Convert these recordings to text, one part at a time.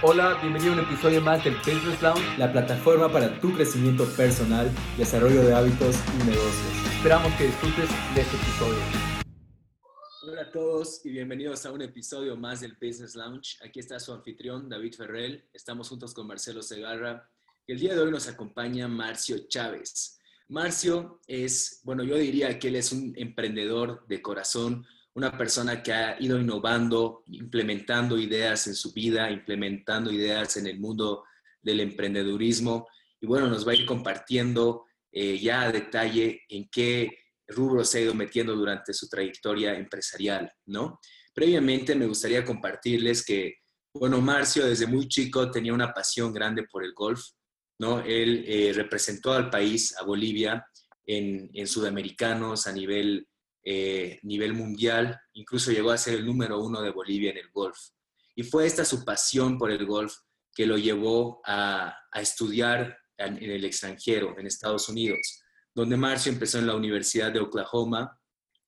Hola, bienvenido a un episodio más del Business Lounge, la plataforma para tu crecimiento personal, desarrollo de hábitos y negocios. Esperamos que disfrutes de este episodio. Hola a todos y bienvenidos a un episodio más del Business Lounge. Aquí está su anfitrión, David Ferrell. Estamos juntos con Marcelo Segarra. El día de hoy nos acompaña Marcio Chávez. Marcio es, bueno, yo diría que él es un emprendedor de corazón, una persona que ha ido innovando, implementando ideas en su vida, implementando ideas en el mundo del emprendedurismo. Y bueno, nos va a ir compartiendo eh, ya a detalle en qué rubro se ha ido metiendo durante su trayectoria empresarial, ¿no? Previamente me gustaría compartirles que, bueno, Marcio desde muy chico tenía una pasión grande por el golf, ¿no? Él eh, representó al país, a Bolivia, en, en sudamericanos a nivel eh, nivel mundial, incluso llegó a ser el número uno de Bolivia en el golf. Y fue esta su pasión por el golf que lo llevó a, estudiar en, el extranjero, en Estados Unidos, donde Marcio empezó en la Universidad de Oklahoma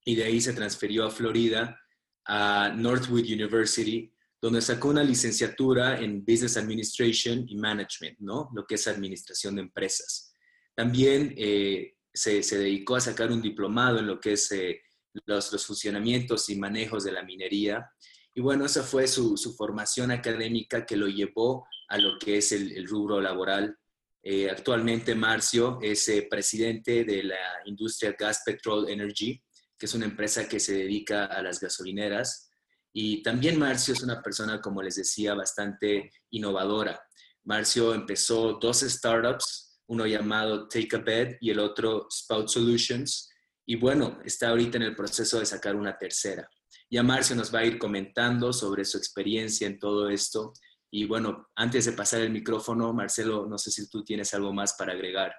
y de ahí se transfirió a Florida, a Northwood University, donde sacó una licenciatura en Business Administration y Management, ¿no? Lo que es administración de empresas. También eh, se, dedicó a sacar un diplomado en lo que es eh, los, funcionamientos y manejos de la minería. Y bueno, esa fue su, formación académica que lo llevó a lo que es el, rubro laboral. Eh, actualmente Marcio es eh, presidente de la industria Gas Petrol Energy, que es una empresa que se dedica a las gasolineras. Y también Marcio es una persona, como les decía, bastante innovadora. Marcio empezó dos startups, uno llamado Take a Bed y el otro Spout Solutions, y bueno, está ahorita en el proceso de sacar una tercera. Ya Marcio nos va a ir comentando sobre su experiencia en todo esto. Y bueno, antes de pasar el micrófono, Marcelo, no sé si tú tienes algo más para agregar.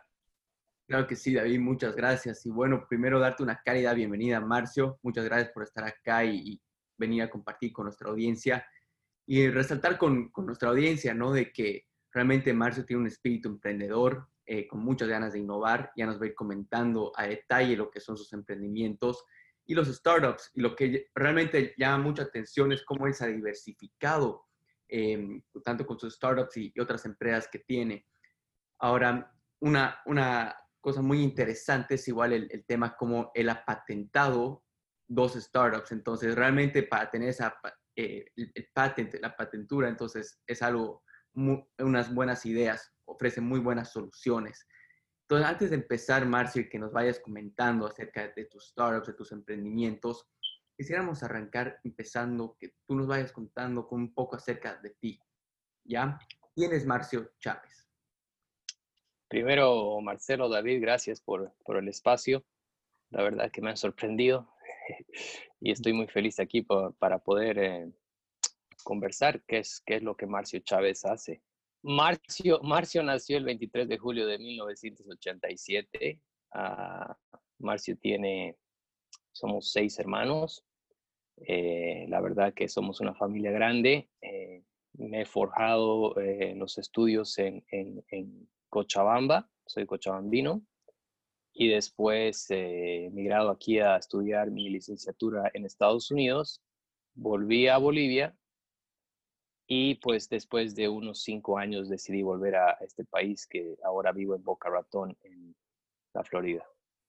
Claro que sí, David, muchas gracias. Y bueno, primero darte una cálida bienvenida, Marcio. Muchas gracias por estar acá y, venir a compartir con nuestra audiencia. Y resaltar con, con, nuestra audiencia, ¿no? De que realmente Marcio tiene un espíritu emprendedor, eh, con muchas ganas de innovar. Ya nos va a ir comentando a detalle lo que son sus emprendimientos y los startups. Y lo que realmente llama mucha atención es cómo él se ha diversificado, em, tanto con sus startups y, otras empresas que tiene. Ahora, una, una cosa muy interesante es igual el, tema como él ha patentado dos startups. Entonces, realmente para tener esa, eh, el, patent, la patentura, entonces es algo, unas buenas ideas ofrece muy buenas soluciones. Entonces, antes de empezar, Marcio, y que nos vayas comentando acerca de tus startups, de tus emprendimientos, quisiéramos arrancar empezando que tú nos vayas contando con un poco acerca de ti. ¿Ya? ¿Quién es Marcio Chávez? Primero, Marcelo, David, gracias por, por el espacio. La verdad que me han sorprendido y estoy muy feliz aquí para poder eh, conversar qué es, qué es lo que Marcio Chávez hace. Marcio, Marcio nació el 23 de julio de 1987. Ah, Marcio tiene, somos seis hermanos. Eh, la verdad que somos una familia grande. Eh, me he forjado eh, los estudios en, Cochabamba, soy cochabambino. Y después he migrado aquí a estudiar mi licenciatura en Estados Unidos. Volví a Bolivia y pues después de unos cinco años decidí volver a este país que ahora vivo en Boca Ratón, en la Florida.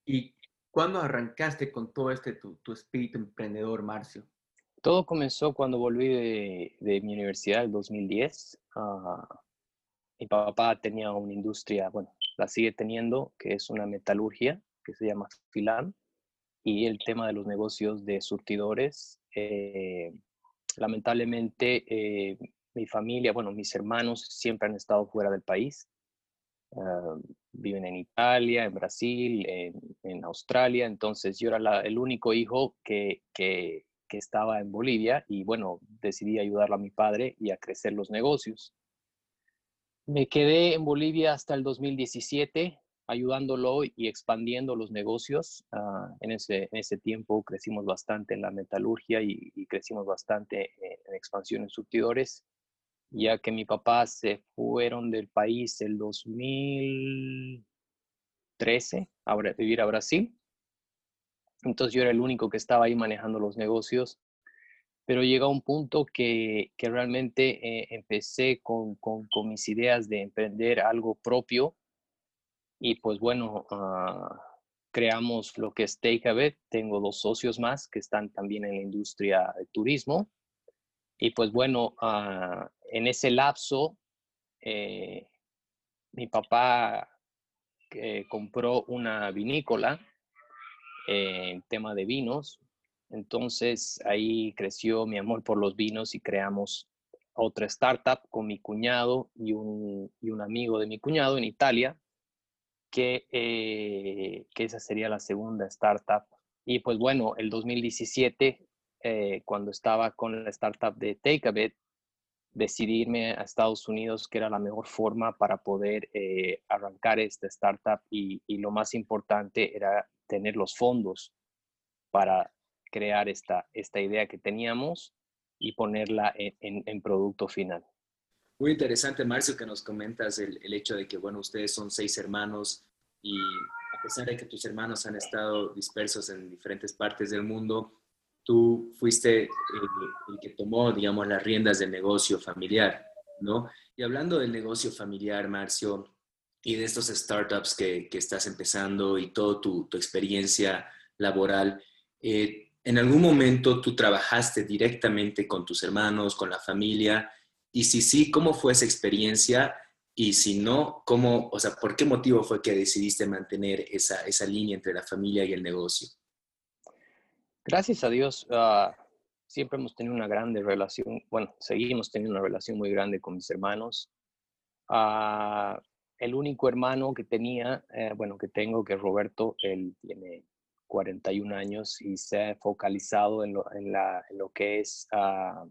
¿Y cuándo arrancaste con todo este tu, espíritu emprendedor, Marcio? Todo comenzó cuando volví de, de mi universidad en 2010. Ah, mi papá tenía una industria, bueno, la sigue teniendo, que es una metalurgia que se llama Filan. Y el tema de los negocios de surtidores eh, lamentablemente eh, mi familia, bueno, mis hermanos siempre han estado fuera del país. Ah, viven en Italia, en Brasil, en, Australia, entonces yo era el único hijo que, que, estaba en Bolivia y bueno, decidí ayudarle a mi padre y a crecer los negocios. Me quedé en Bolivia hasta el 2017 ayudándolo y expandiendo los negocios. Ah, en, ese, en ese tiempo crecimos bastante en la metalurgia y, crecimos bastante en, expansión en surtidores, ya que mi papá se fueron del país el 2013 a vivir a Brasil. Entonces yo era el único que estaba ahí manejando los negocios. pero llegó a un punto que, que realmente eh, empecé con, con, mis ideas de emprender algo propio y pues bueno, uh, creamos lo que es Take a Bet. Tengo dos socios más que están también en la industria de turismo. Y pues bueno, uh, en ese lapso, eh, mi papá eh, compró una vinícola en tema de vinos. Entonces ahí creció mi amor por los vinos y creamos otra startup con mi cuñado y un, y un amigo de mi cuñado en Italia que, eh, que esa sería la segunda startup. Y pues bueno, el 2017, eh, cuando estaba con la startup de Take a Bit, decidí irme a Estados Unidos, que era la mejor forma para poder eh, arrancar esta startup y, lo más importante era tener los fondos para crear esta, esta idea que teníamos y ponerla en producto final. Muy interesante, Marcio, que nos comentas el, el, hecho de que, bueno, ustedes son seis hermanos y a pesar de que tus hermanos han estado dispersos en diferentes partes del mundo, tú fuiste el, el que tomó, digamos, las riendas del negocio familiar, ¿no? Y hablando del negocio familiar, Marcio, y de estos startups que, que estás empezando y toda tu, tu, experiencia laboral, eh, ¿en algún momento tú trabajaste directamente con tus hermanos, con la familia? Y si sí, ¿cómo fue esa experiencia? Y si no, ¿cómo, o sea, por qué motivo fue que decidiste mantener esa, esa línea entre la familia y el negocio? Gracias a Dios, uh, siempre hemos tenido una grande relación, bueno, seguimos teniendo una relación muy grande con mis hermanos. Uh, el único hermano que tenía, eh, bueno, que tengo, que es Roberto, él tiene 41 años y se ha focalizado en lo, en la, en lo que es uh,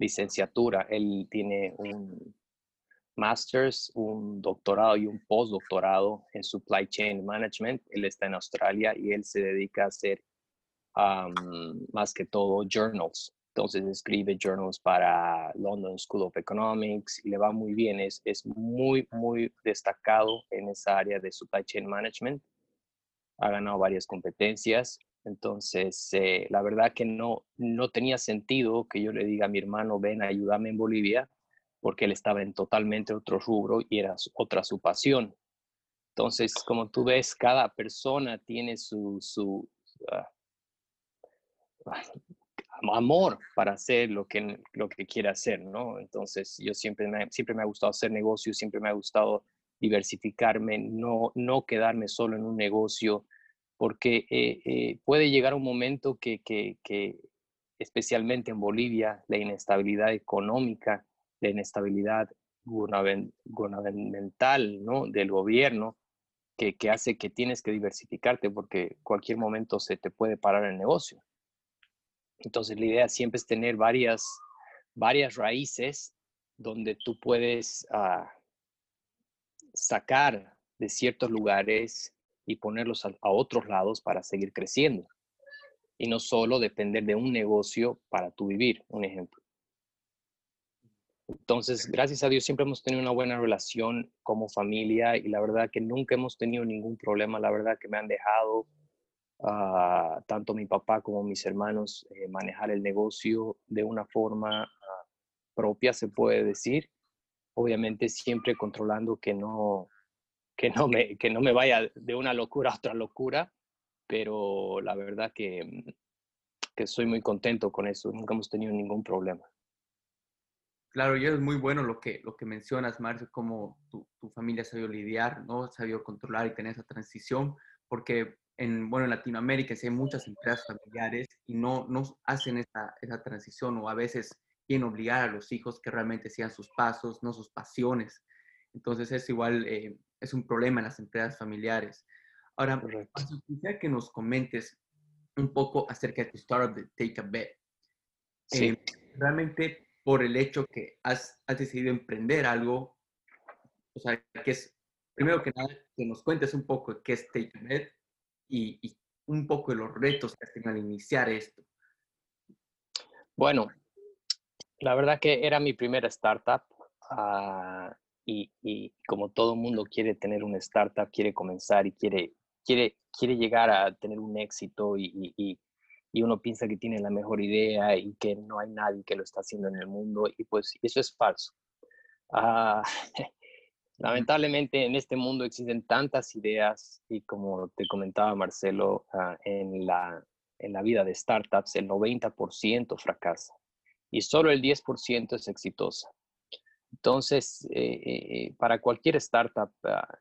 licenciatura. Él tiene un master's, un doctorado y un postdoctorado en supply chain management. Él está en Australia y él se dedica a hacer más que todo journals. Entonces escribe journals para London School of Economics y le va muy bien. Es, es muy, muy destacado en esa área de supply chain management. Ha ganado varias competencias. Entonces, eh, la verdad que no, no tenía sentido que yo le diga a mi hermano, ven, ayúdame en Bolivia, porque él estaba en totalmente otro rubro y era otra su pasión. Entonces, como tú ves, cada persona tiene su, su uh, amor para hacer lo que, lo que quiere hacer, ¿no? Entonces, yo siempre me, siempre me ha gustado hacer negocios, siempre me ha gustado diversificarme, no, no quedarme solo en un negocio, porque eh, eh, puede llegar un momento que, especialmente en Bolivia, la inestabilidad económica, la inestabilidad gubernamental ¿no? del gobierno, que, hace que tienes que diversificarte porque cualquier momento se te puede parar el negocio. Entonces la idea siempre es tener varias, varias raíces donde tú puedes uh, sacar de ciertos lugares y ponerlos a, a, otros lados para seguir creciendo. Y no solo depender de un negocio para tu vivir, un ejemplo. Entonces, gracias a Dios siempre hemos tenido una buena relación como familia y la verdad que nunca hemos tenido ningún problema. La verdad que me han dejado uh, tanto mi papá como mis hermanos eh, manejar el negocio de una forma uh, propia, se puede decir. Obviamente siempre controlando que no, que, no me, que no me vaya de una locura a otra locura, pero la verdad que, que soy muy contento con eso. Nunca hemos tenido ningún problema. Claro, y es muy bueno lo que, lo que mencionas, Marcio, cómo tu, tu familia sabido lidiar, ¿no? Sabido controlar y tener esa transición, porque en, bueno, en Latinoamérica sí hay muchas empresas familiares y no, no hacen esa, esa transición o a veces quieren obligar a los hijos que realmente sean sus pasos, no sus pasiones. Entonces es igual, eh, es un problema en las empresas familiares. Ahora, quisiera que nos comentes un poco acerca de tu startup de Take a Bet. Sí. Eh, realmente por el hecho que has, has decidido emprender algo, o sea, que es, primero que nada, que nos cuentes un poco qué es Take a Bet y, y un poco de los retos que has tenido al iniciar esto. Bueno, la verdad que era mi primera startup uh, y, y, como todo mundo quiere tener una startup, quiere comenzar y quiere, quiere, quiere llegar a tener un éxito y, y, y uno piensa que tiene la mejor idea y que no hay nadie que lo está haciendo en el mundo y pues eso es falso. Ah, lamentablemente en este mundo existen tantas ideas y como te comentaba Marcelo, ah, en, la, en la vida de startups el 90% fracasa y solo el 10% es exitosa. Entonces, eh, eh, para cualquier startup ah,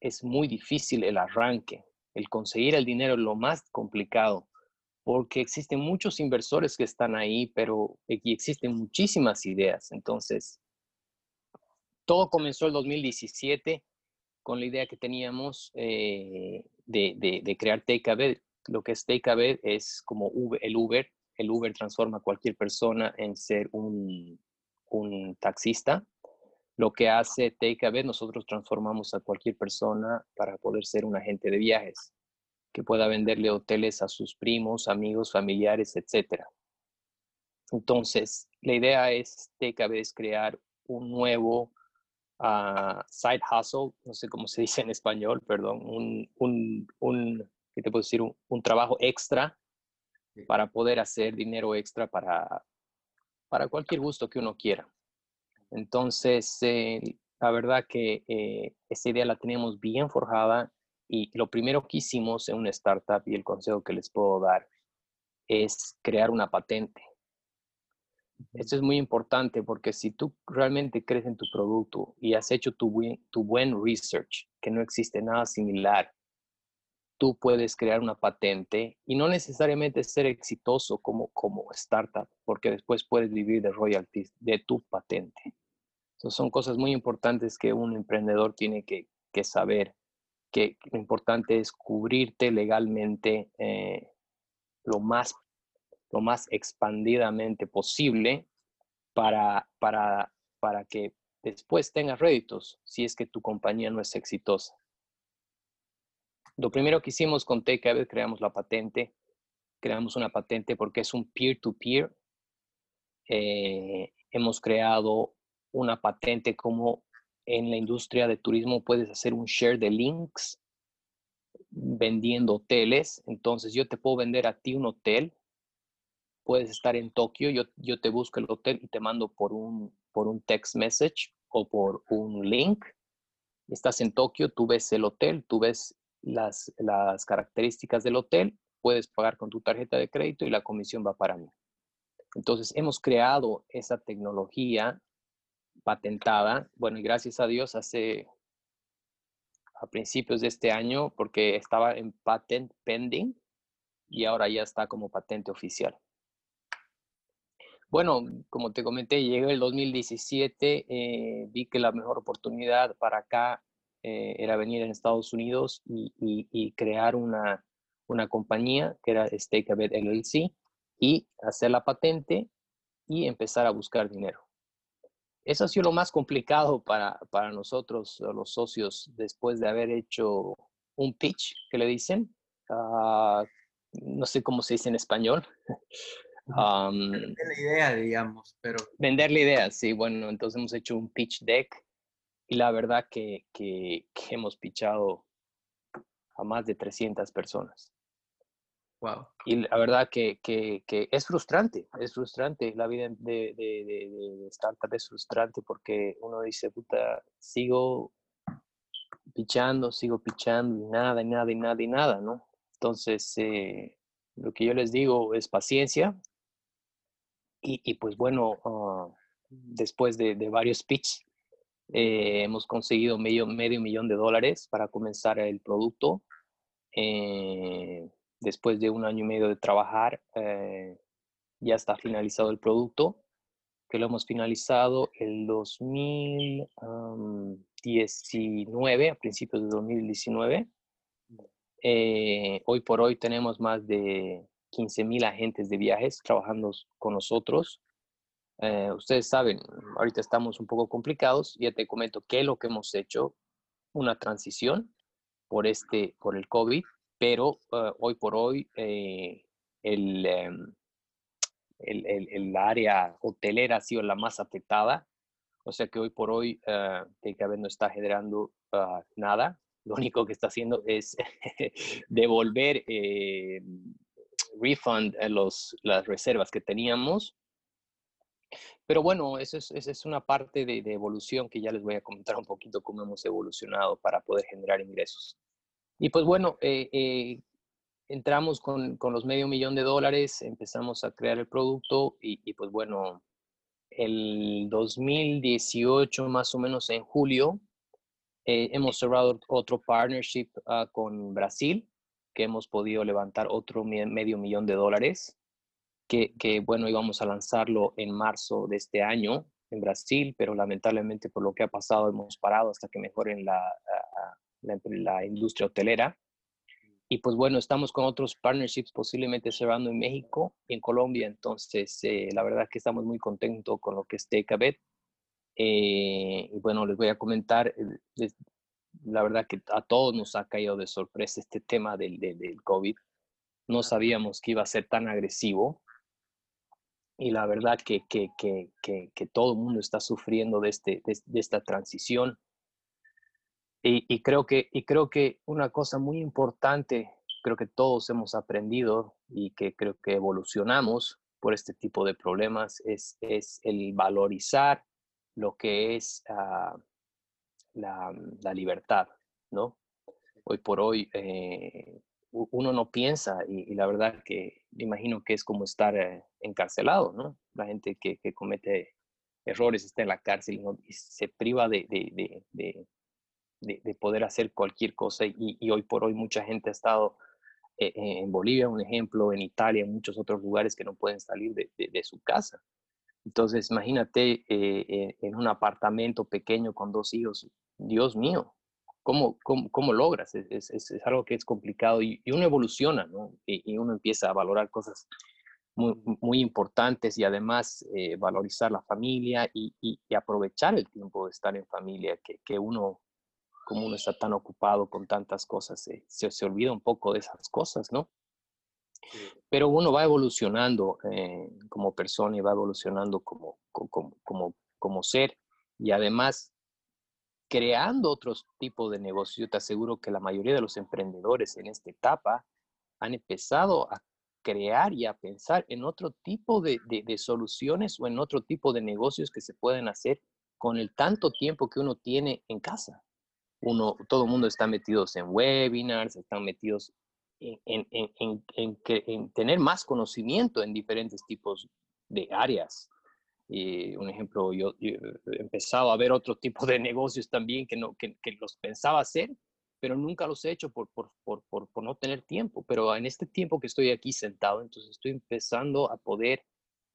es muy difícil el arranque, el conseguir el dinero es lo más complicado porque existen muchos inversores que están ahí, pero aquí existen muchísimas ideas. Entonces, todo comenzó el 2017 con la idea que teníamos eh, de, crear TakeAway. Lo que es TakeAway es como el Uber. El Uber transforma a cualquier persona en ser un, un taxista. Lo que hace TakeAway, nosotros transformamos a cualquier persona para poder ser un agente de viajes que pueda venderle hoteles a sus primos, amigos, familiares, etc. Entonces, la idea es, vez crear un nuevo uh, side hustle, no sé cómo se dice en español, perdón, un, un, un ¿qué te puedo decir? Un, trabajo extra para poder hacer dinero extra para, para cualquier gusto que uno quiera. Entonces, eh, la verdad que eh, esa idea la teníamos bien forjada y lo primero que hicimos en una startup y el consejo que les puedo dar es crear una patente. Esto es muy importante porque si tú realmente crees en tu producto y has hecho tu buen, tu buen research, que no existe nada similar, tú puedes crear una patente y no necesariamente ser exitoso como, como startup, porque después puedes vivir de royalties de tu patente. son cosas muy importantes que un emprendedor tiene que, que saber que lo importante es cubrirte legalmente eh, lo, más, lo más expandidamente posible para, para, para que después tengas réditos si es que tu compañía no es exitosa. Lo primero que hicimos con TakeAway, creamos la patente. Creamos una patente porque es un peer-to-peer. Eh, hemos creado una patente como en la industria de turismo puedes hacer un share de links vendiendo hoteles. Entonces yo te puedo vender a ti un hotel. Puedes estar en Tokio, yo, yo te busco el hotel y te mando por un, por un text message o por un link. Estás en Tokio, tú ves el hotel, tú ves las, las características del hotel, puedes pagar con tu tarjeta de crédito y la comisión va para mí. Entonces hemos creado esa tecnología patentada. Bueno, y gracias a Dios hace a principios de este año porque estaba en patent pending y ahora ya está como patente oficial. Bueno, como te comenté, llegué el 2017, eh, vi que la mejor oportunidad para acá eh, era venir en Estados Unidos y, crear una, una, compañía que era Stakeabed LLC y hacer la patente y empezar a buscar dinero. Eso ha sido lo más complicado para, para nosotros, los socios, después de haber hecho un pitch, que le dicen. Ah, no sé cómo se dice en español. vender la idea, digamos, pero... Vender la idea, sí. Bueno, entonces hemos hecho un pitch deck y la verdad que, que, que hemos pitchado a más de 300 personas. Y la verdad que, que, que, es frustrante, es frustrante. La vida de, de, de, startup es frustrante porque uno dice, puta, sigo pichando, sigo pichando y nada, y nada, y nada, y nada, ¿no? Entonces, eh, lo que yo les digo es paciencia. Y, y pues bueno, ah, después de, varios pitches, eh, hemos conseguido medio, medio millón de dólares para comenzar el producto. Eh, después de un año y medio de trabajar, eh, ya está finalizado el producto, que lo hemos finalizado el 2019, a principios de 2019. Eh, hoy por hoy tenemos más de 15.000 agentes de viajes trabajando con nosotros. Eh, ustedes saben, ahorita estamos un poco complicados. Ya te comento qué es lo que hemos hecho. Una transición por, este, por el COVID pero ah, hoy por hoy eh, em, el, el, el, área hotelera ha sido la más afectada. O sea que hoy por hoy uh, no está generando ah, nada. Lo único que está haciendo es devolver eh, refund los, las reservas que teníamos. Pero bueno, eso es, es una parte de, evolución que ya les voy a comentar un poquito cómo hemos evolucionado para poder generar ingresos. Y pues bueno, eh, eh, entramos con, con, los medio millón de dólares, empezamos a crear el producto y, y, pues bueno, el 2018 más o menos en julio eh, hemos cerrado otro partnership ah, con Brasil, que hemos podido levantar otro medio millón de dólares, que, que, bueno, íbamos a lanzarlo en marzo de este año en Brasil, pero lamentablemente por lo que ha pasado hemos parado hasta que mejoren la, la, la industria hotelera. Y pues bueno, estamos con otros partnerships posiblemente cerrando en México y en Colombia. Entonces, eh, la verdad que estamos muy contentos con lo que es TKBet. Eh, y bueno, les voy a comentar, eh, la verdad que a todos nos ha caído de sorpresa este tema del, del, COVID. No sabíamos que iba a ser tan agresivo. Y la verdad que, que, que, que, todo el mundo está sufriendo de, este, de esta transición y, creo que, y creo que una cosa muy importante, creo que todos hemos aprendido y que creo que evolucionamos por este tipo de problemas, es, es el valorizar lo que es ah, la, la, libertad, ¿no? Hoy por hoy eh, uno no piensa y, la verdad que me imagino que es como estar eh, encarcelado, ¿no? La gente que, comete errores está en la cárcel y, se priva de, de, de, de, poder hacer cualquier cosa y, hoy por hoy mucha gente ha estado eh, en Bolivia, un ejemplo, en Italia, en muchos otros lugares que no pueden salir de, su casa. Entonces, imagínate eh, en un apartamento pequeño con dos hijos, Dios mío, ¿cómo, cómo, logras? Es, es, algo que es complicado y, uno evoluciona, ¿no? Y, uno empieza a valorar cosas muy, muy importantes y además eh, valorizar la familia y, aprovechar el tiempo de estar en familia que, que uno como uno está tan ocupado con tantas cosas, se, se, olvida un poco de esas cosas, ¿no? Pero uno va evolucionando eh, como persona y va evolucionando como, como, como, como ser y además creando otros tipos de negocios. Te aseguro que la mayoría de los emprendedores en esta etapa han empezado a crear y a pensar en otro tipo de, de, de, soluciones o en otro tipo de negocios que se pueden hacer con el tanto tiempo que uno tiene en casa uno, todo el mundo está metidos en webinars, están metidos en, en, en, en, tener más conocimiento en diferentes tipos de áreas. Y un ejemplo, yo, he empezado a ver otro tipo de negocios también que, no, que, que los pensaba hacer, pero nunca los he hecho por, por, por, por, no tener tiempo. Pero en este tiempo que estoy aquí sentado, entonces estoy empezando a poder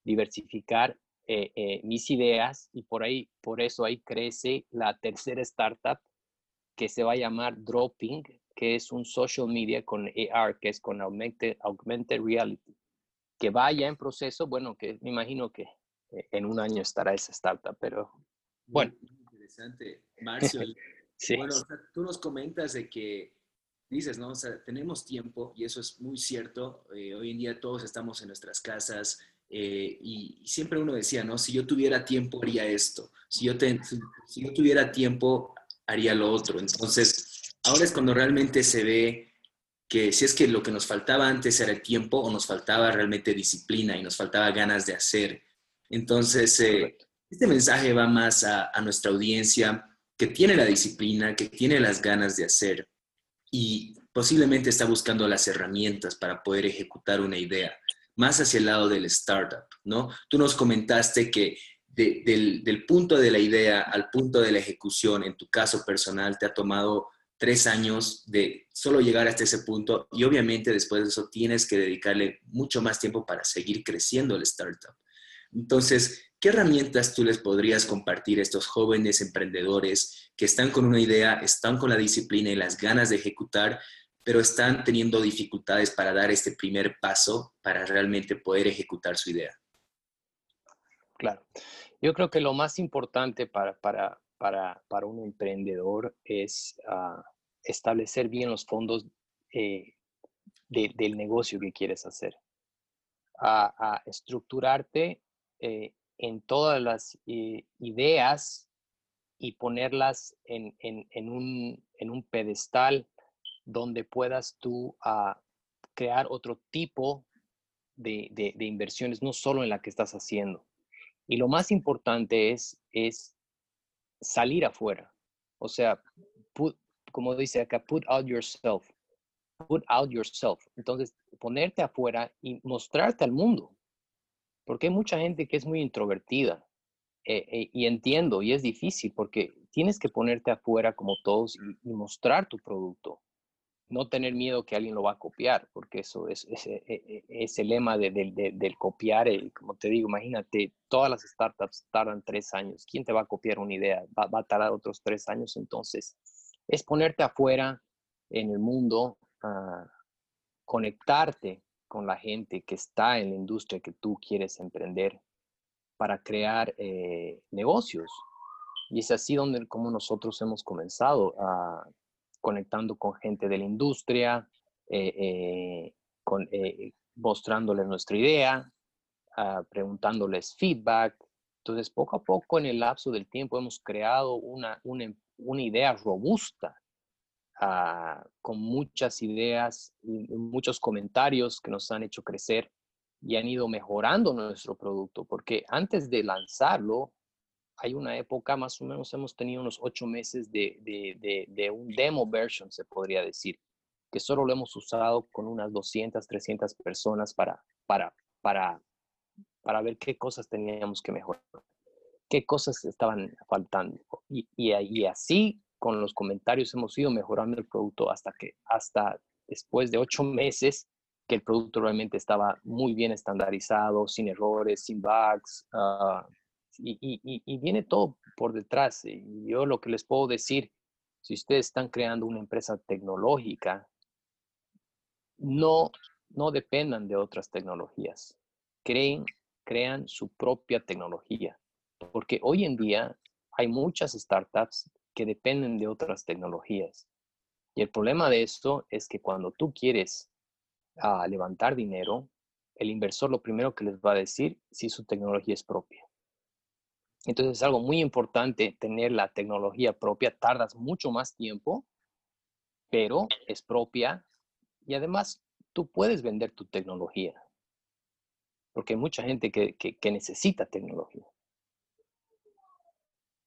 diversificar eh, eh, mis ideas y por ahí, por eso ahí crece la tercera startup que se va a llamar Dropping, que es un social media con AR, que es con augmented, augmented reality, que vaya en proceso, bueno, que me imagino que eh, en un año estará esa startup, pero bueno. interesante. Marcio, sí. bueno, tú nos comentas de que dices, ¿no? O sea, tenemos tiempo y eso es muy cierto. Eh, hoy en día todos estamos en nuestras casas eh, y, siempre uno decía, ¿no? Si yo tuviera tiempo haría esto. Si yo, si yo tuviera tiempo haría lo otro. Entonces, ahora es cuando realmente se ve que si es que lo que nos faltaba antes era el tiempo o nos faltaba realmente disciplina y nos faltaba ganas de hacer. Entonces, eh, este mensaje va más a, nuestra audiencia que tiene la disciplina, que tiene las ganas de hacer y posiblemente está buscando las herramientas para poder ejecutar una idea, más hacia el lado del startup, ¿no? Tú nos comentaste que del, punto de la idea al punto de la ejecución, en tu caso personal, te ha tomado tres años de solo llegar hasta ese punto y obviamente después de eso tienes que dedicarle mucho más tiempo para seguir creciendo el startup. Entonces, ¿qué herramientas tú les podrías compartir a estos jóvenes emprendedores que están con una idea, están con la disciplina y las ganas de ejecutar, pero están teniendo dificultades para dar este primer paso para realmente poder ejecutar su idea? Claro. Yo creo que lo más importante para, para, para, para un emprendedor es ah, establecer bien los fondos eh, del negocio que quieres hacer. A, estructurarte eh, en todas las eh, ideas y ponerlas en, en, en, un, en, un, pedestal donde puedas tú ah, crear otro tipo de, de, inversiones, no solo en la que estás haciendo. Y lo más importante es, es salir afuera. O sea, como dice acá, put out yourself. Put out yourself. Entonces, ponerte afuera y mostrarte al mundo. Porque hay mucha gente que es muy introvertida. Eh, eh, y entiendo, y es difícil porque tienes que ponerte afuera como todos y mostrar tu producto no tener miedo que alguien lo va a copiar, porque eso es, es, e, e, e, el lema del copiar. como te digo, imagínate, todas las startups tardan tres años. ¿Quién te va a copiar una idea? Va, a tardar otros tres años. Entonces, es ponerte afuera en el mundo, uh, conectarte con la gente que está en la industria que tú quieres emprender para crear eh, negocios. Y es así donde como nosotros hemos comenzado a conectando con gente de la industria, eh, eh, eh, mostrándoles nuestra idea, ah, preguntándoles feedback. Entonces, poco a poco en el lapso del tiempo hemos creado una, una, una idea robusta, ah, con muchas ideas y muchos comentarios que nos han hecho crecer y han ido mejorando nuestro producto, porque antes de lanzarlo, hay una época, más o menos hemos tenido unos ocho meses de, de, de, un demo version, se podría decir, que solo lo hemos usado con unas 200, 300 personas para, para, para, para ver qué cosas teníamos que mejorar, qué cosas estaban faltando. Y, y, y así, con los comentarios, hemos ido mejorando el producto hasta que, hasta después de ocho meses, que el producto realmente estaba muy bien estandarizado, sin errores, sin bugs, uh, y, viene todo por detrás. Yo lo que les puedo decir, si ustedes están creando una empresa tecnológica, no, no dependan de otras tecnologías. Creen, crean su propia tecnología. Porque hoy en día hay muchas startups que dependen de otras tecnologías. Y el problema de esto es que cuando tú quieres ah, levantar dinero, el inversor lo primero que les va a decir si su tecnología es propia. Entonces es algo muy importante tener la tecnología propia. Tardas mucho más tiempo, pero es propia y además tú puedes vender tu tecnología. Porque hay mucha gente que, necesita tecnología.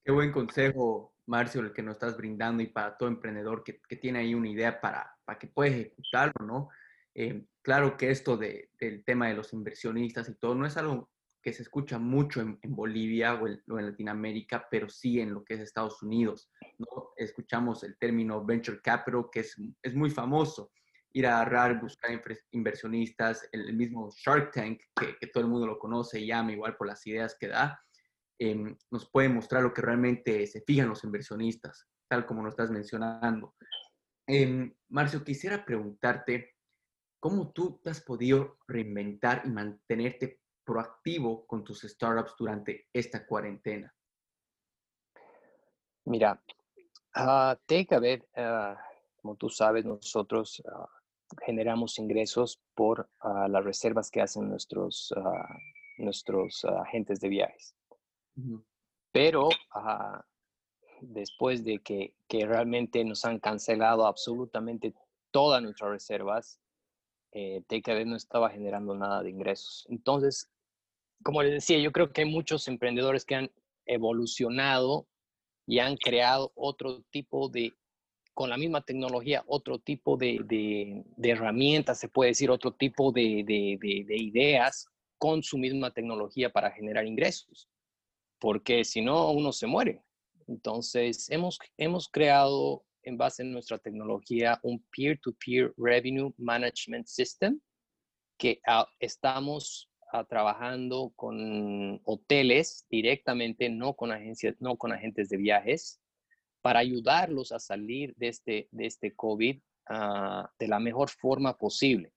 Qué buen consejo, Marcio, el que nos estás brindando y para todo emprendedor que, tiene ahí una idea para, para que pueda ejecutarlo, ¿no? Eh, claro que esto del tema de los inversionistas y todo no es algo que se escucha mucho en, Bolivia o en, Latinoamérica, pero sí en lo que es Estados Unidos. ¿no? Escuchamos el término venture capital, que es, es muy famoso. Ir a agarrar, buscar inversionistas, el, mismo Shark Tank, que, que, todo el mundo lo conoce y llama igual por las ideas que da, em, nos puede mostrar lo que realmente se fijan los inversionistas, tal como lo estás mencionando. Eh, Marcio, quisiera preguntarte, ¿cómo tú has podido reinventar y mantenerte proactivo con tus startups durante esta cuarentena? Mira, uh, Take a como tú sabes, nosotros ah, generamos ingresos por las reservas que hacen nuestros, nuestros agentes de viajes. Pero después de que, realmente nos han cancelado absolutamente todas nuestras reservas, eh, no estaba generando nada de ingresos. Entonces, como les decía, yo creo que hay muchos emprendedores que han evolucionado y han creado otro tipo de, con la misma tecnología, otro tipo de, de, herramientas, se puede decir, otro tipo de, de, ideas con su misma tecnología para generar ingresos, porque si no, uno se muere. Entonces, hemos, hemos creado en base a nuestra tecnología un peer-to-peer -peer revenue management system que ah, estamos trabajando con hoteles directamente, no con agencias, no con agentes de viajes, para ayudarlos a salir de este, de este COVID ah, de la mejor forma posible.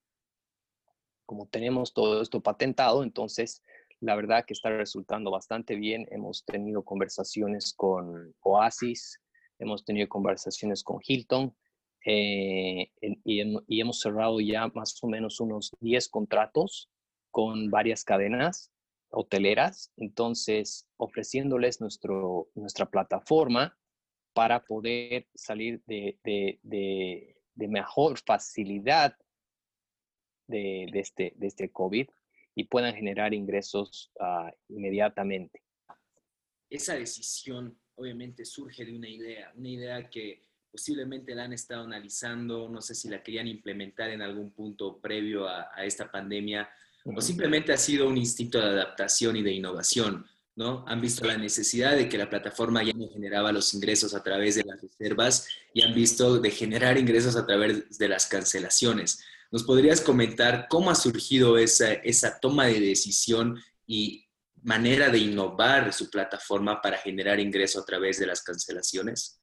Como tenemos todo esto patentado, entonces la verdad que está resultando bastante bien. Hemos tenido conversaciones con Oasis, hemos tenido conversaciones con Hilton eh, y, hemos cerrado ya más o menos unos 10 contratos con varias cadenas hoteleras, entonces ofreciéndoles nuestro, nuestra plataforma para poder salir de, de, mejor facilidad de, este, de este COVID. Y puedan generar ingresos ah, inmediatamente. Esa decisión obviamente surge de una idea, una idea que posiblemente la han estado analizando, no sé si la querían implementar en algún punto previo a, esta pandemia, o simplemente ha sido un instinto de adaptación y de innovación, ¿no? Han visto la necesidad de que la plataforma ya no generaba los ingresos a través de las reservas y han visto de generar ingresos a través de las cancelaciones. ¿Nos podrías comentar cómo ha surgido esa, esa toma de decisión y manera de innovar su plataforma para generar ingreso a través de las cancelaciones?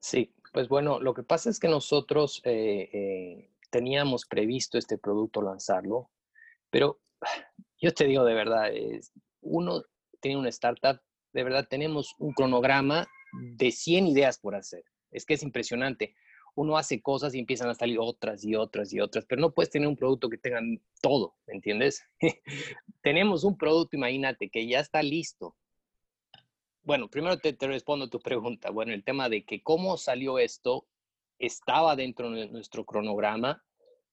Sí, pues bueno, lo que pasa es que nosotros eh, eh, teníamos previsto este producto lanzarlo, pero yo te digo de verdad, uno tiene una startup, de verdad tenemos un cronograma de 100 ideas por hacer. Es que es impresionante. Uno hace cosas y empiezan a salir otras y otras y otras, pero no puedes tener un producto que tenga todo, ¿me entiendes? tenemos un producto, imagínate, que ya está listo, bueno, primero te, respondo tu pregunta. Bueno, el tema de que cómo salió esto estaba dentro de nuestro cronograma,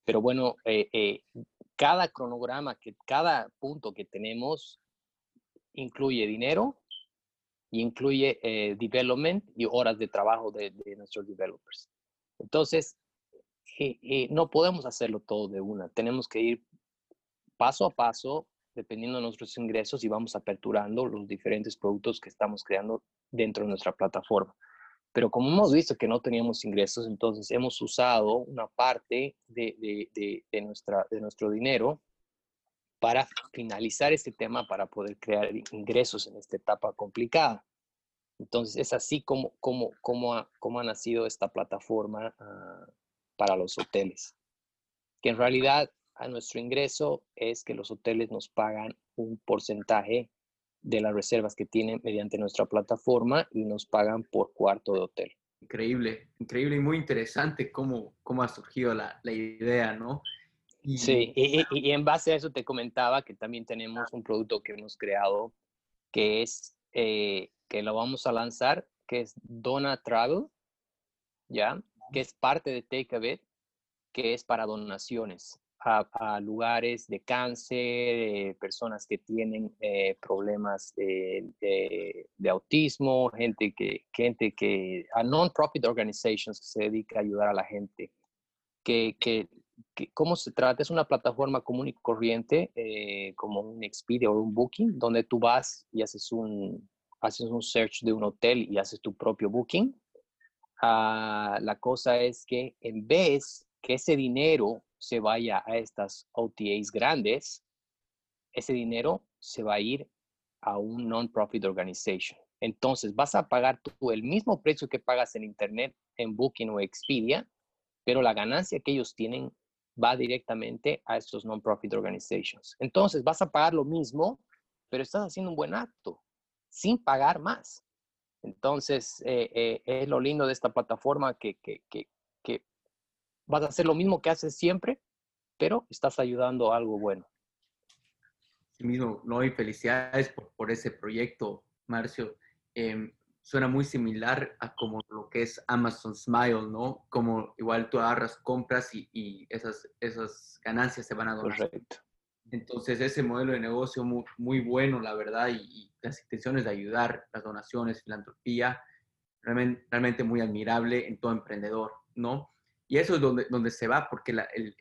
pero bueno, eh, eh, cada cronograma, que, cada punto que tenemos incluye dinero incluye eh, development y horas de trabajo de, de nuestros developers. Entonces, no podemos hacerlo todo de una. Tenemos que ir paso a paso dependiendo de nuestros ingresos y vamos aperturando los diferentes productos que estamos creando dentro de nuestra plataforma. Pero como hemos visto que no teníamos ingresos, entonces hemos usado una parte de, de, nuestra, de nuestro dinero para finalizar este tema, para poder crear ingresos en esta etapa complicada. Entonces es así como, como, como, ha, como ha nacido esta plataforma ah, para los hoteles, que en realidad a nuestro ingreso es que los hoteles nos pagan un porcentaje de las reservas que tienen mediante nuestra plataforma y nos pagan por cuarto de hotel. Increíble, increíble y muy interesante cómo, cómo ha surgido la, la idea, ¿no? Sí, y, y, en base a eso te comentaba que también tenemos un producto que hemos creado que es, eh, que lo vamos a lanzar, que es Dona Travel, ¿ya? Que es parte de Take a Bit, que es para donaciones a, lugares de cáncer, personas que tienen eh, problemas de, autismo, gente que, gente que, a non-profit organizations que se dedica a ayudar a la gente. Que, que, ¿Cómo se trata? Es una plataforma común y corriente, eh, como un Expedia o un Booking, donde tú vas y haces un, haces un search de un hotel y haces tu propio Booking. Ah, la cosa es que en vez que ese dinero se vaya a estas OTAs grandes, ese dinero se va a ir a un non-profit organization. Entonces, vas a pagar tú el mismo precio que pagas en Internet, en Booking o Expedia, pero la ganancia que ellos tienen va directamente a estos non-profit organizations. Entonces, vas a pagar lo mismo, pero estás haciendo un buen acto, sin pagar más. Entonces, eh, eh, es lo lindo de esta plataforma que, que, que, vas a hacer lo mismo que haces siempre, pero estás ayudando a algo bueno. Sí mismo, no, y felicidades por, ese proyecto, Marcio. Em, suena muy similar a como lo que es Amazon Smile, ¿no? Como igual tú agarras compras y, esas, esas ganancias se van a donar. Correcto. Entonces, ese modelo de negocio muy, muy bueno, la verdad, y, las intenciones de ayudar, las donaciones, filantropía, realmente, realmente muy admirable en todo emprendedor, ¿no? Y eso es donde, donde se va, porque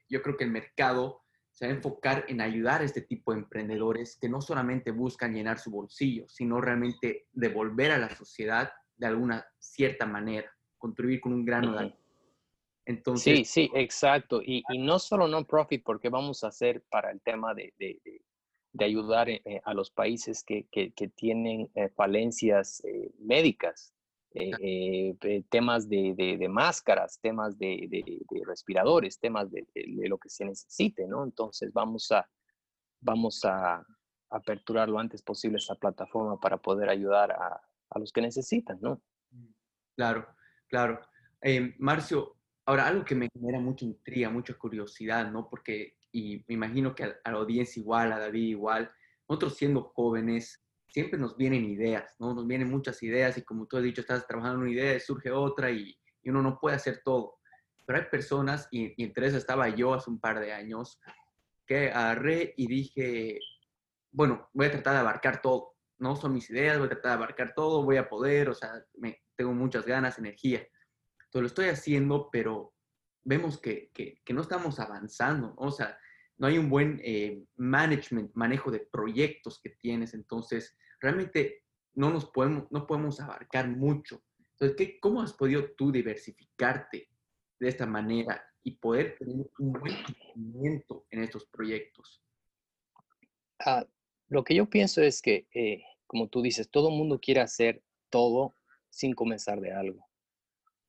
yo creo que el mercado se va a enfocar en ayudar a este tipo de emprendedores que no solamente buscan llenar su bolsillo, sino realmente devolver a la sociedad de alguna cierta manera, contribuir con un grano de Entonces, sí, sí, exacto. Y, y no solo non-profit, porque vamos a hacer para el tema de, de, de ayudar eh, a los países que, que, que tienen eh, falencias eh, médicas. Eh, eh, temas de, de, máscaras, temas de, de respiradores, temas de, lo que se necesite, ¿no? Entonces vamos a, vamos a aperturar lo antes posible esta plataforma para poder ayudar a, a los que necesitan, ¿no? Claro, claro. Eh, Marcio, ahora algo que me genera mucha intriga, mucha curiosidad, ¿no? Porque, y me imagino que a, a la audiencia igual, a David igual, nosotros siendo jóvenes, siempre nos vienen ideas, ¿no? Nos vienen muchas ideas y como tú has dicho, estás trabajando en una idea, surge otra y, uno no puede hacer todo. Pero hay personas, y, entre esas estaba yo hace un par de años, que agarré y dije, bueno, voy a tratar de abarcar todo, ¿no? Son mis ideas, voy a tratar de abarcar todo, voy a poder, o sea, me, tengo muchas ganas, energía. Entonces lo estoy haciendo, pero vemos que, que, que no estamos avanzando, o sea, no hay un buen eh, management, manejo de proyectos que tienes, entonces realmente no nos podemos, no podemos abarcar mucho. Entonces, ¿qué, ¿cómo has podido tú diversificarte de esta manera y poder tener un buen crecimiento en estos proyectos? Ah, lo que yo pienso es que, eh, como tú dices, todo mundo quiere hacer todo sin comenzar de algo.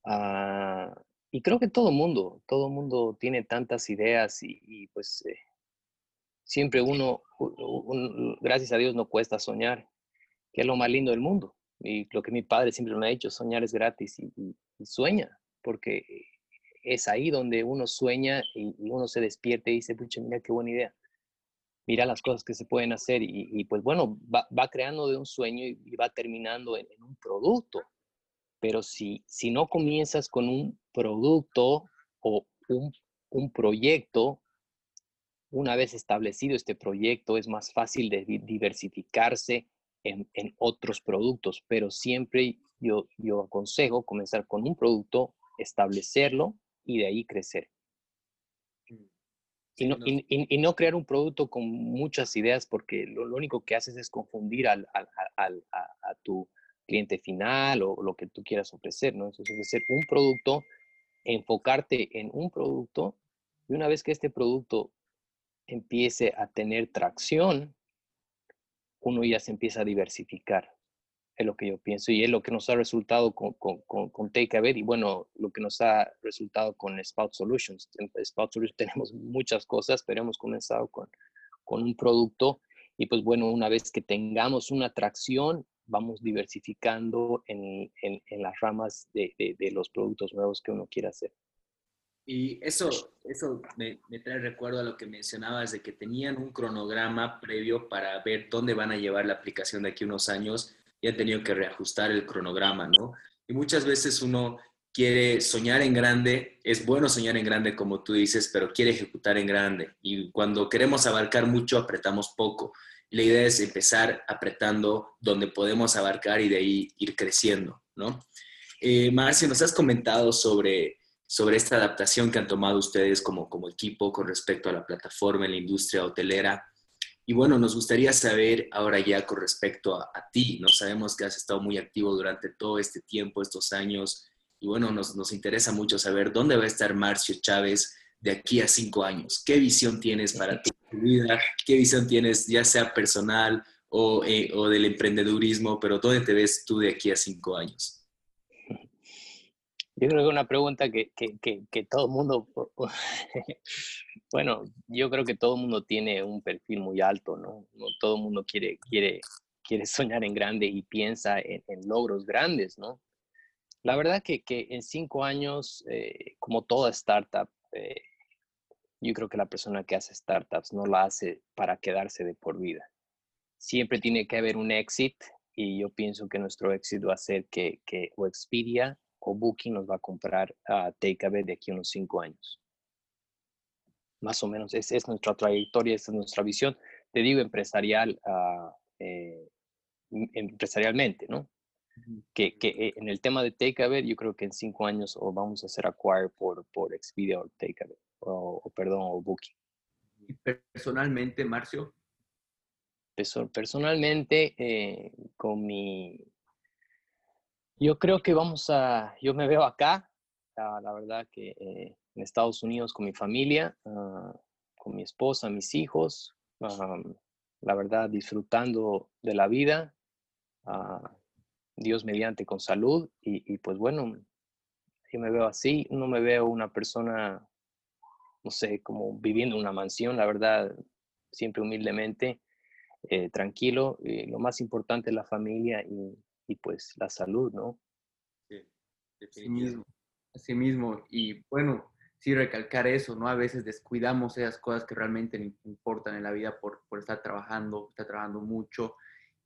Ah, y creo que todo mundo, todo mundo tiene tantas ideas y, pues eh, siempre uno, gracias a Dios, no cuesta soñar, que es lo más lindo del mundo. Y lo que mi padre siempre me ha dicho, soñar es gratis y, sueña, porque es ahí donde uno sueña y, uno se despierta y dice, pucha, mira qué buena idea mira las cosas que se pueden hacer y, pues bueno, va, creando de un sueño y, va terminando en, un producto. Pero si, si no comienzas con un producto o un, un proyecto, una vez establecido este proyecto, es más fácil de diversificarse en, en otros productos, pero siempre yo, yo aconsejo comenzar con un producto, establecerlo y de ahí crecer. Y no, y, no, crear un producto con muchas ideas porque lo, único que haces es confundir al, al, al, a, tu cliente final o lo que tú quieras ofrecer, ¿no? Entonces, ofrecer un producto, enfocarte en un producto y una vez que este producto empiece a tener tracción, uno ya se empieza a diversificar es lo que yo pienso y es lo que nos ha resultado con, con, con, con y bueno, lo que nos ha resultado con Spout Solutions. En Spout Solutions tenemos muchas cosas, pero hemos comenzado con, con un producto y pues bueno, una vez que tengamos una atracción, vamos diversificando en, en, en las ramas de, de, de, los productos nuevos que uno quiera hacer. Y eso, eso me, me, trae recuerdo a lo que mencionabas de que tenían un cronograma previo para ver dónde van a llevar la aplicación de aquí unos años y han tenido que reajustar el cronograma, ¿no? Y muchas veces uno quiere soñar en grande, es bueno soñar en grande como tú dices, pero quiere ejecutar en grande. Y cuando queremos abarcar mucho, apretamos poco. La idea es empezar apretando donde podemos abarcar y de ahí ir creciendo, ¿no? Eh, Marcia, nos has comentado sobre, sobre esta adaptación que han tomado ustedes como, como equipo con respecto a la plataforma en la industria hotelera. Y bueno, nos gustaría saber ahora ya con respecto a, ti, ¿no? Sabemos que has estado muy activo durante todo este tiempo, estos años, y bueno, nos, nos interesa mucho saber dónde va a estar Marcio Chávez de aquí a cinco años. ¿Qué visión tienes para tu vida? ¿Qué visión tienes, ya sea personal o, eh, o del emprendedurismo, pero dónde te ves tú de aquí a cinco años? Yo creo que una pregunta que, que, que, que todo el mundo, bueno, yo creo que todo el mundo tiene un perfil muy alto, ¿no? no todo el mundo quiere, quiere, quiere soñar en grande y piensa en, logros grandes, ¿no? La verdad que en cinco años, eh, como toda startup, eh, yo creo que la persona que hace startups no la hace para quedarse de por vida. Siempre tiene que haber un exit y yo pienso que nuestro éxito va a ser que, que o Expedia o Booking nos va a comprar a Takeaway de aquí a unos cinco años. Más o menos, esa es nuestra trayectoria, esa es nuestra visión, te digo empresarial, uh, eh, empresarialmente, ¿no? Que, que, eh, en el tema de Takeaway, yo creo que en cinco años o vamos a ser acquired por, por Expedia o Takeaway, o, o perdón, o Booking. ¿Y personalmente, Marcio? Personalmente, eh, con mi yo creo que vamos a, yo me veo acá, la, verdad que eh, en Estados Unidos con mi familia, ah, con mi esposa, mis hijos, la verdad disfrutando de la vida, ah, Dios mediante con salud y, pues bueno, yo me veo así, no me veo una persona, no sé, como viviendo en una mansión, la verdad, siempre humildemente, eh, tranquilo, y lo más importante es la familia y, y pues la salud, ¿no? Sí, mismo, así mismo. Y bueno, sí recalcar eso, ¿no? A veces descuidamos esas cosas que realmente importan en la vida por, por estar trabajando, estar trabajando mucho.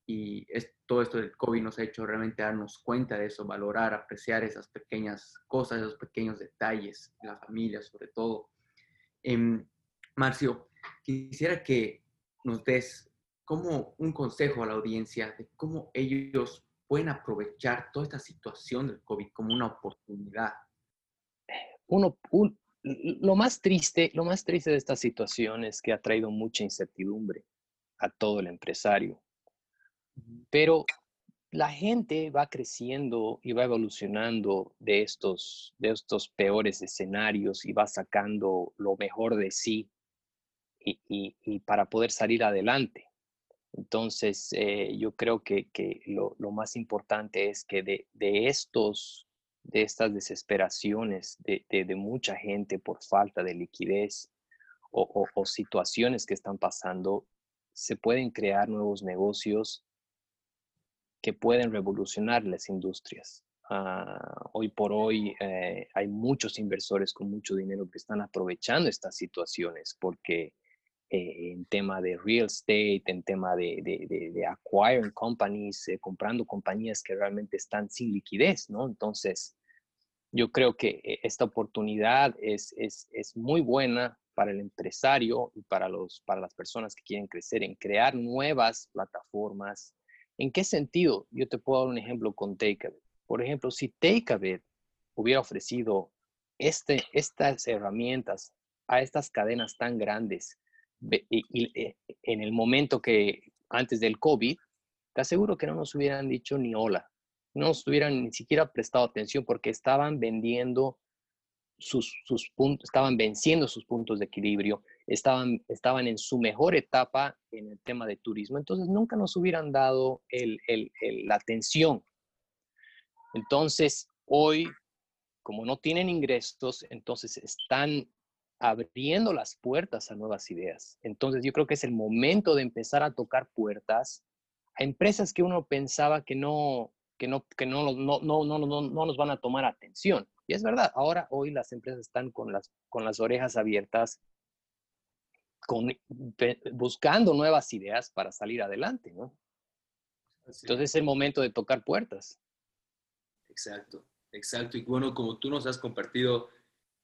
Y es, todo esto del COVID nos ha hecho realmente darnos cuenta de eso, valorar, apreciar esas pequeñas cosas, esos pequeños detalles, la familia sobre todo. Eh, Marcio, quisiera que nos des como un consejo a la audiencia de cómo ellos pueden aprovechar toda esta situación del COVID como una oportunidad. Uno, lo más triste, lo más triste de esta situación es que ha traído mucha incertidumbre a todo el empresario. Pero la gente va creciendo y va evolucionando de estos, de estos peores escenarios y va sacando lo mejor de sí y para poder salir adelante. Entonces, eh, yo creo que, lo, más importante es que de, estos, de estas desesperaciones de, mucha gente por falta de liquidez o, situaciones que están pasando, se pueden crear nuevos negocios que pueden revolucionar las industrias. Ah, hoy por hoy eh, hay muchos inversores con mucho dinero que están aprovechando estas situaciones porque eh, en tema de real estate, en tema de, acquiring companies, eh, comprando compañías que realmente están sin liquidez, ¿no? Entonces, yo creo que eh, esta oportunidad es, es, es, muy buena para el empresario y para, los, para las personas que quieren crecer en crear nuevas plataformas. ¿En qué sentido? Yo te puedo dar un ejemplo con Takeaway. Por ejemplo, si Takeaway hubiera ofrecido este, estas herramientas a estas cadenas tan grandes y, eh, en el momento que antes del COVID, te aseguro que no nos hubieran dicho ni hola, no nos hubieran ni siquiera prestado atención porque estaban vendiendo sus, sus puntos, estaban venciendo sus puntos de equilibrio, estaban, estaban en su mejor etapa en el tema de turismo, entonces nunca nos hubieran dado el, el, la atención. Entonces, hoy, como no tienen ingresos, entonces están abriendo las puertas a nuevas ideas. Entonces yo creo que es el momento de empezar a tocar puertas a empresas que uno pensaba que no, que no, que no, no, no, no, no, no nos van a tomar atención. Y es verdad, ahora hoy las empresas están con las, con las orejas abiertas, con, buscando nuevas ideas para salir adelante, ¿no? Entonces es el momento de tocar puertas. Exacto, exacto. Y bueno, como tú nos has compartido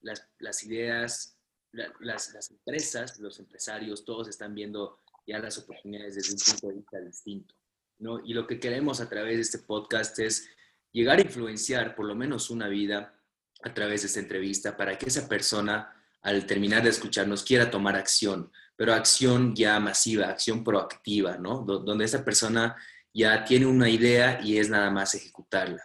las, las ideas, las, las, empresas, los empresarios, todos están viendo ya las oportunidades desde un punto de vista distinto. ¿no? Y lo que queremos a través de este podcast es llegar a influenciar por lo menos una vida a través de esta entrevista para que esa persona al terminar de escucharnos quiera tomar acción, pero acción ya masiva, acción proactiva, ¿no? donde esa persona ya tiene una idea y es nada más ejecutarla.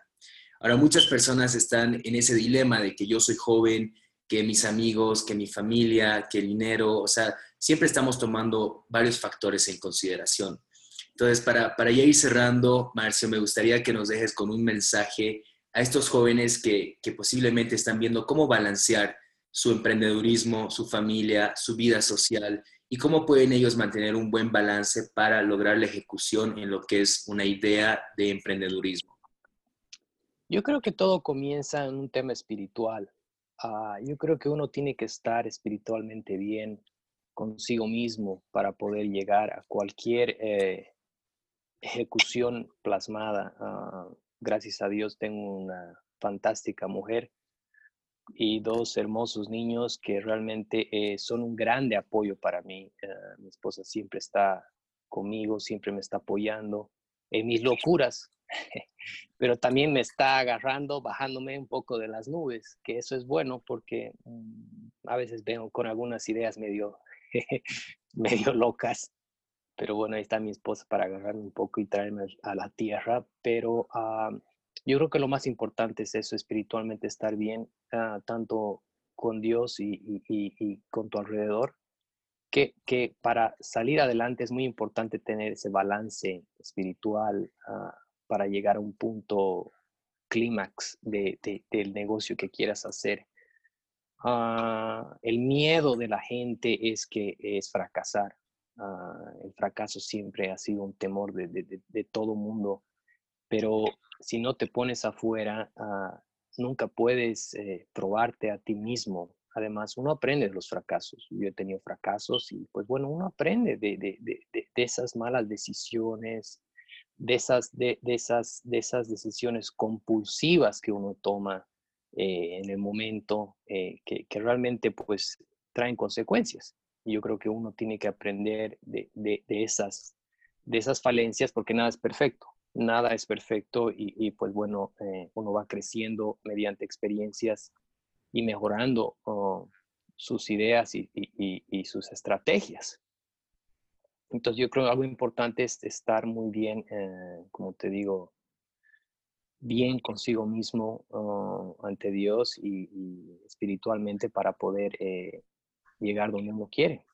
Ahora, muchas personas están en ese dilema de que yo soy joven que mis amigos, que mi familia, que el dinero, o sea, siempre estamos tomando varios factores en consideración. Entonces, para, para ya ir cerrando, Marcio, me gustaría que nos dejes con un mensaje a estos jóvenes que, que posiblemente están viendo cómo balancear su emprendedurismo, su familia, su vida social y cómo pueden ellos mantener un buen balance para lograr la ejecución en lo que es una idea de emprendedurismo. Yo creo que todo comienza en un tema espiritual. Ah, yo creo que uno tiene que estar espiritualmente bien consigo mismo para poder llegar a cualquier eh, ejecución plasmada. Ah, gracias a Dios tengo una fantástica mujer y dos hermosos niños que realmente eh, son un grande apoyo para mí. Ah, mi esposa siempre está conmigo, siempre me está apoyando en mis locuras, pero también me está agarrando, bajándome un poco de las nubes, que eso es bueno porque mm, a veces vengo con algunas ideas medio, medio locas, pero bueno, ahí está mi esposa para agarrarme un poco y traerme a la tierra, pero ah, yo creo que lo más importante es eso, espiritualmente estar bien, ah, tanto con Dios y, y, con tu alrededor, que, que, para salir adelante es muy importante tener ese balance espiritual, uh, para llegar a un punto clímax de, del negocio que quieras hacer. Ah, el miedo de la gente es que es fracasar. Ah, el fracaso siempre ha sido un temor de, de, de, todo mundo, pero si no te pones afuera, uh, nunca puedes eh, probarte a ti mismo. Además, uno aprende de los fracasos. Yo he tenido fracasos y pues bueno, uno aprende de, de esas malas decisiones, de esas, de, esas, de esas decisiones compulsivas que uno toma eh, en el momento eh, que, que, realmente pues traen consecuencias. Y yo creo que uno tiene que aprender de, de, esas, de esas falencias, porque nada es perfecto, nada es perfecto y, pues bueno, eh, uno va creciendo mediante experiencias y mejorando oh, sus ideas y, sus estrategias. Entonces yo creo que algo importante es estar muy bien, eh, como te digo, bien consigo mismo oh, ante Dios y, espiritualmente para poder eh, llegar donde uno quiere.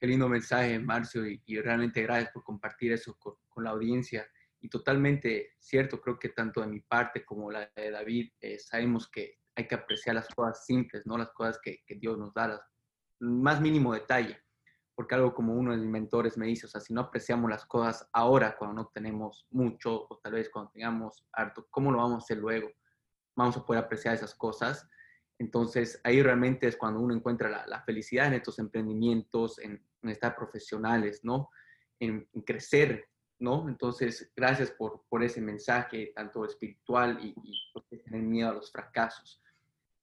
Qué lindo mensaje, Marcio, y, realmente gracias por compartir eso con, la audiencia. Y totalmente cierto, creo que tanto de mi parte como la de David, eh, sabemos que hay que apreciar las cosas simples, ¿no? Las cosas que, Dios nos da, las, más mínimo detalle. Porque algo como uno de mis mentores me dice, o sea, si no apreciamos las cosas ahora, cuando no tenemos mucho, o tal vez cuando tengamos harto, ¿cómo lo vamos a hacer luego? Vamos a poder apreciar esas cosas. Entonces, ahí realmente es cuando uno encuentra la, felicidad en estos emprendimientos, en, estar profesionales, ¿no? En, crecer, ¿no? Entonces, gracias por, por ese mensaje, tanto espiritual y, y por tener miedo a los fracasos.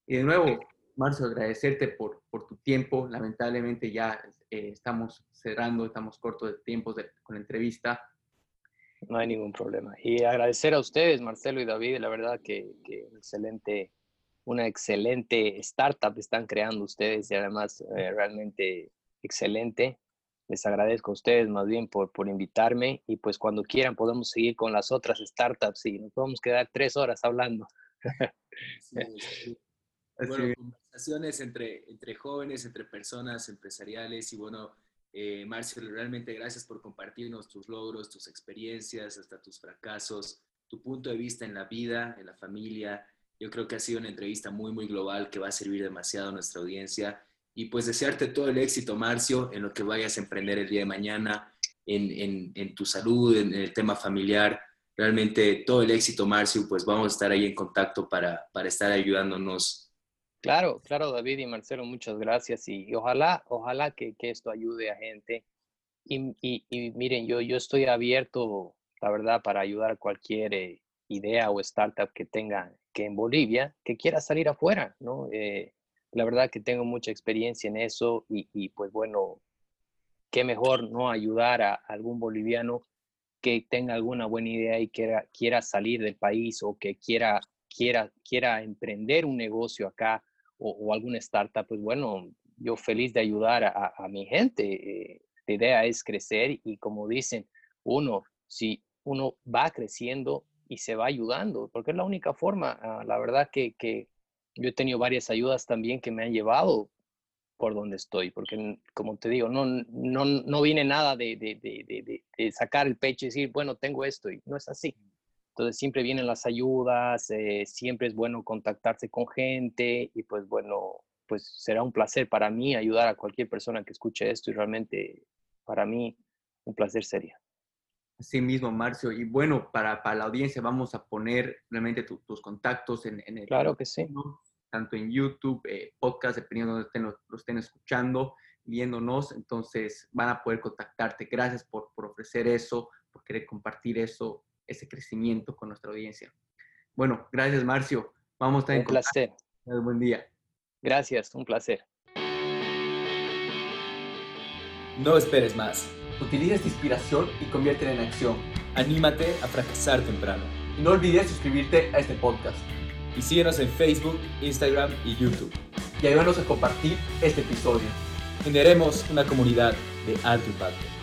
Y de nuevo, Marcio, agradecerte por, por tu tiempo. Lamentablemente ya eh, estamos cerrando, estamos cortos de tiempo con la entrevista. No hay ningún problema. Y agradecer a ustedes, Marcelo y David, la verdad que, que excelente una excelente startup están creando ustedes y además eh, realmente excelente. Les agradezco a ustedes más bien por, por invitarme y pues cuando quieran podemos seguir con las otras startups y nos podemos quedar tres horas hablando. Bueno, conversaciones entre, entre jóvenes, entre personas empresariales y bueno, eh, Marcio, realmente gracias por compartirnos tus logros, tus experiencias, hasta tus fracasos, tu punto de vista en la vida, en la familia, yo creo que ha sido una entrevista muy, muy global que va a servir demasiado a nuestra audiencia. Y pues desearte todo el éxito, Marcio, en lo que vayas a emprender el día de mañana, en, en, tu salud, en el tema familiar. Realmente todo el éxito, Marcio, pues vamos a estar ahí en contacto para, para estar ayudándonos. Claro, claro, David y Marcelo, muchas gracias. Y, ojalá, ojalá que, que, esto ayude a gente. Y, y, miren, yo, yo estoy abierto, la verdad, para ayudar a cualquier eh, idea o startup que tenga que en Bolivia, que quiera salir afuera, ¿no? Eh, la verdad que tengo mucha experiencia en eso y, pues bueno, qué mejor no ayudar a algún boliviano que tenga alguna buena idea y quiera, quiera salir del país o que quiera, quiera, quiera emprender un negocio acá o, o alguna startup, pues bueno, yo feliz de ayudar a, a mi gente. Eh, la idea es crecer y como dicen, uno, si uno va creciendo, y se va ayudando, porque es la única forma. Ah, la verdad que, que, yo he tenido varias ayudas también que me han llevado por donde estoy, porque como te digo, no, no, no viene nada de, de, de, de, sacar el pecho y decir, bueno, tengo esto, y no es así. Entonces siempre vienen las ayudas, eh, siempre es bueno contactarse con gente y pues bueno, pues será un placer para mí ayudar a cualquier persona que escuche esto y realmente para mí un placer sería. Sí mismo, Marcio. Y bueno, para, para la audiencia vamos a poner realmente tus contactos en, en, el... Claro que sí. Tanto en YouTube, eh, podcast, dependiendo de donde estén, lo, estén escuchando, viéndonos. Entonces van a poder contactarte. Gracias por, por ofrecer eso, por querer compartir eso, ese crecimiento con nuestra audiencia. Bueno, gracias, Marcio. Vamos a estar un en placer. Buen día. Gracias, un placer. No esperes más. Utiliza esta inspiración y conviértela en acción. Anímate a fracasar temprano. Y no olvides suscribirte a este podcast. Y síguenos en Facebook, Instagram y YouTube. Y ayúdanos a compartir este episodio. Generemos una comunidad de alto impacto.